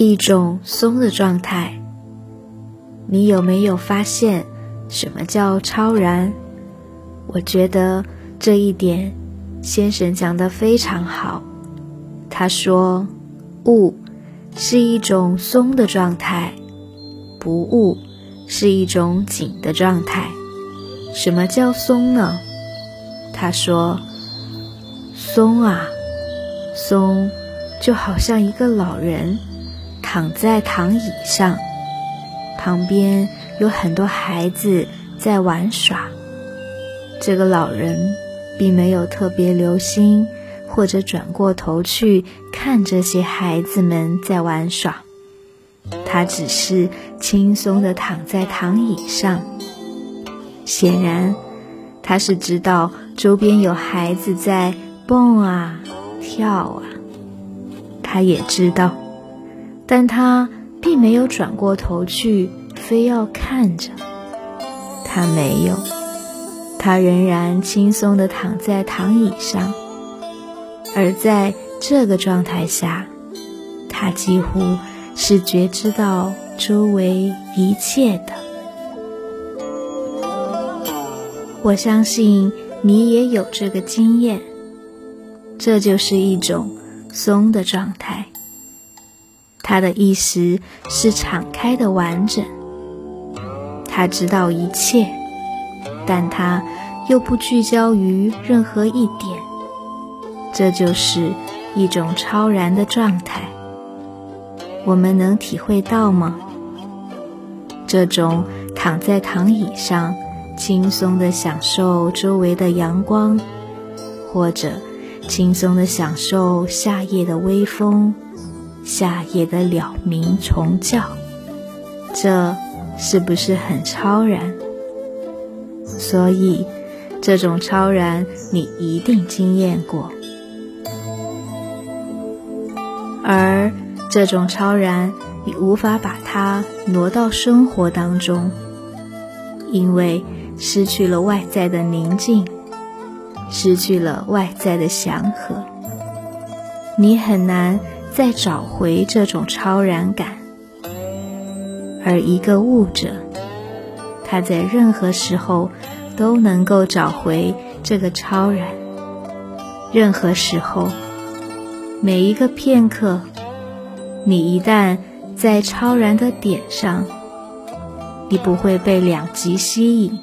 一种松的状态。你有没有发现什么叫超然？我觉得这一点，先生讲的非常好。他说，悟是一种松的状态，不悟是一种紧的状态。什么叫松呢？他说，松啊，松就好像一个老人躺在躺椅上，旁边有很多孩子在玩耍。这个老人并没有特别留心，或者转过头去看这些孩子们在玩耍，他只是轻松地躺在躺椅上。显然，他是知道周边有孩子在蹦啊跳啊，他也知道，但他并没有转过头去，非要看着。他没有。他仍然轻松地躺在躺椅上，而在这个状态下，他几乎是觉知到周围一切的。我相信你也有这个经验，这就是一种松的状态。他的意识是敞开的完整，他知道一切。但他又不聚焦于任何一点，这就是一种超然的状态。我们能体会到吗？这种躺在躺椅上，轻松地享受周围的阳光，或者轻松地享受夏夜的微风、夏夜的鸟鸣虫叫，这是不是很超然？所以，这种超然你一定经验过，而这种超然你无法把它挪到生活当中，因为失去了外在的宁静，失去了外在的祥和，你很难再找回这种超然感。而一个悟者。他在任何时候都能够找回这个超然。任何时候，每一个片刻，你一旦在超然的点上，你不会被两极吸引，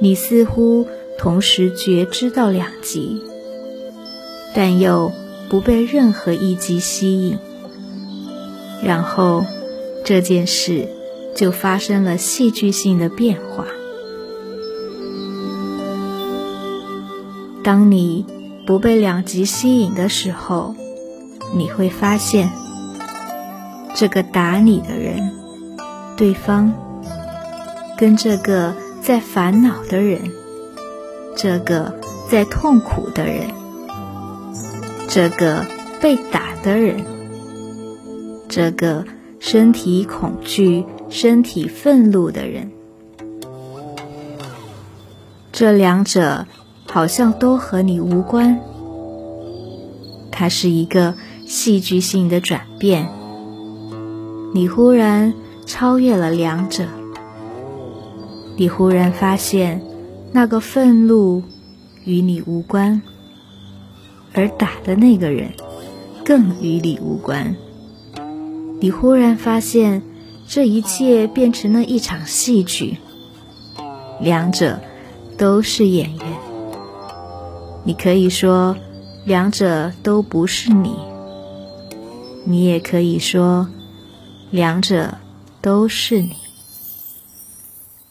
你似乎同时觉知到两极，但又不被任何一极吸引。然后这件事。就发生了戏剧性的变化。当你不被两极吸引的时候，你会发现，这个打你的人，对方，跟这个在烦恼的人，这个在痛苦的人，这个被打的人，这个身体恐惧。身体愤怒的人，这两者好像都和你无关。它是一个戏剧性的转变，你忽然超越了两者，你忽然发现那个愤怒与你无关，而打的那个人更与你无关。你忽然发现。这一切变成了一场戏剧，两者都是演员。你可以说两者都不是你，你也可以说两者都是你。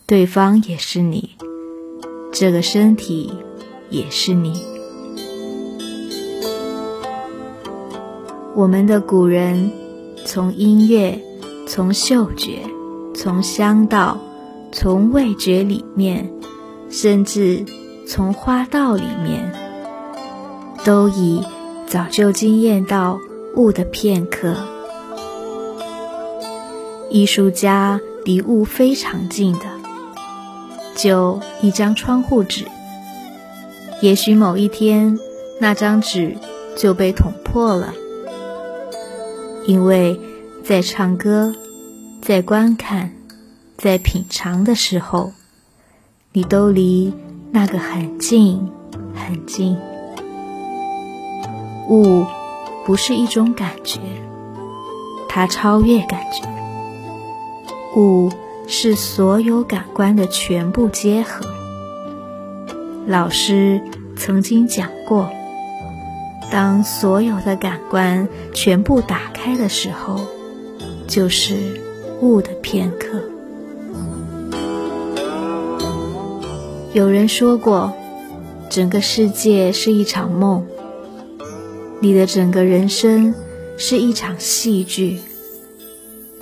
对方也是你，这个身体也是你。我们的古人从音乐。从嗅觉，从香道，从味觉里面，甚至从花道里面，都已早就惊艳到物的片刻。艺术家离物非常近的，就一张窗户纸，也许某一天那张纸就被捅破了，因为。在唱歌，在观看，在品尝的时候，你都离那个很近很近。物不是一种感觉，它超越感觉。物是所有感官的全部结合。老师曾经讲过，当所有的感官全部打开的时候，就是悟的片刻。有人说过，整个世界是一场梦。你的整个人生是一场戏剧，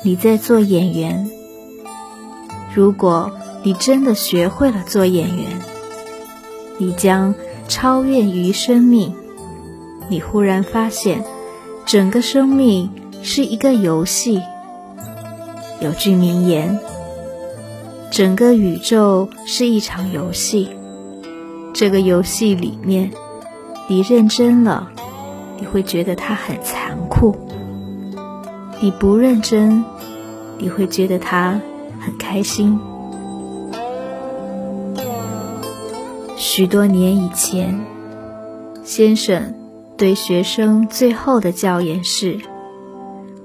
你在做演员。如果你真的学会了做演员，你将超越于生命。你忽然发现，整个生命是一个游戏。有句名言：“整个宇宙是一场游戏。”这个游戏里面，你认真了。你会觉得它很残酷，你不认真，你会觉得它很开心。许多年以前，先生对学生最后的教言是：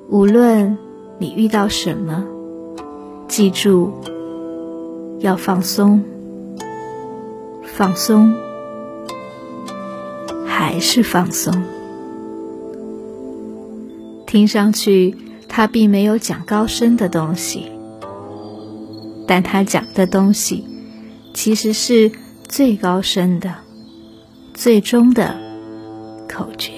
无论你遇到什么，记住要放松，放松，还是放松。听上去，他并没有讲高深的东西，但他讲的东西其实是最高深的、最终的口诀。